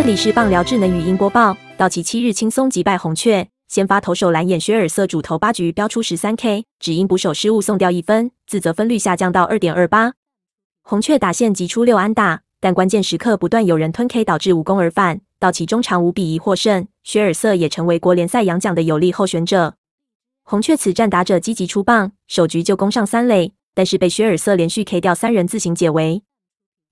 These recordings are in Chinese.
这里是棒聊智能语音播报。道奇七日轻松击败红雀，先发投手蓝眼薛尔瑟主投八局飙出十三 K，只因捕手失误送掉一分，自责分率下降到二点二八。红雀打线击出六安打，但关键时刻不断有人吞 K，导致无功而返。道奇中场五比一获胜，薛尔瑟也成为国联赛洋奖的有力候选者。红雀此战打者积极出棒，首局就攻上三垒，但是被薛尔瑟连续 K 掉三人自行解围。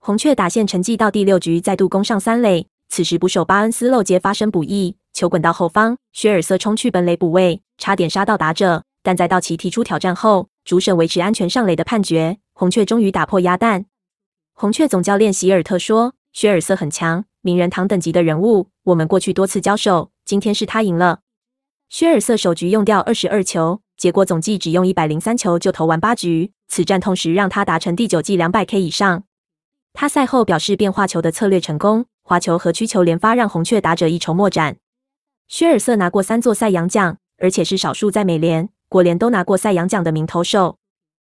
红雀打线沉寂到第六局再度攻上三垒。此时捕手巴恩斯漏接发生补益，球滚到后方，薛尔瑟冲去本垒补位，差点杀到打者，但在道奇提出挑战后，主审维持安全上垒的判决，红雀终于打破鸭蛋。红雀总教练席尔特说：“薛尔瑟很强，名人堂等级的人物，我们过去多次交手，今天是他赢了。”薛尔瑟首局用掉二十二球，结果总计只用一百零三球就投完八局，此战同时让他达成第九季两百 K 以上。他赛后表示，变化球的策略成功。滑球和曲球连发，让红雀打者一筹莫展。薛尔瑟拿过三座赛扬奖，而且是少数在美联、国联都拿过赛扬奖的名投手。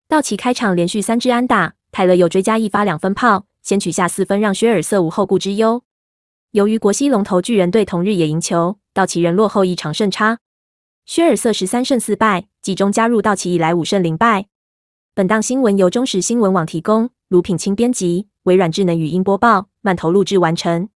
道奇开场连续三支安打，泰勒又追加一发两分炮，先取下四分，让薛尔瑟无后顾之忧。由于国西龙头巨人队同日也赢球，道奇人落后一场胜差。薛尔瑟十三胜四败，季中加入道奇以来五胜零败。本档新闻由中时新闻网提供，卢品清编辑。微软智能语音播报，慢头录制完成。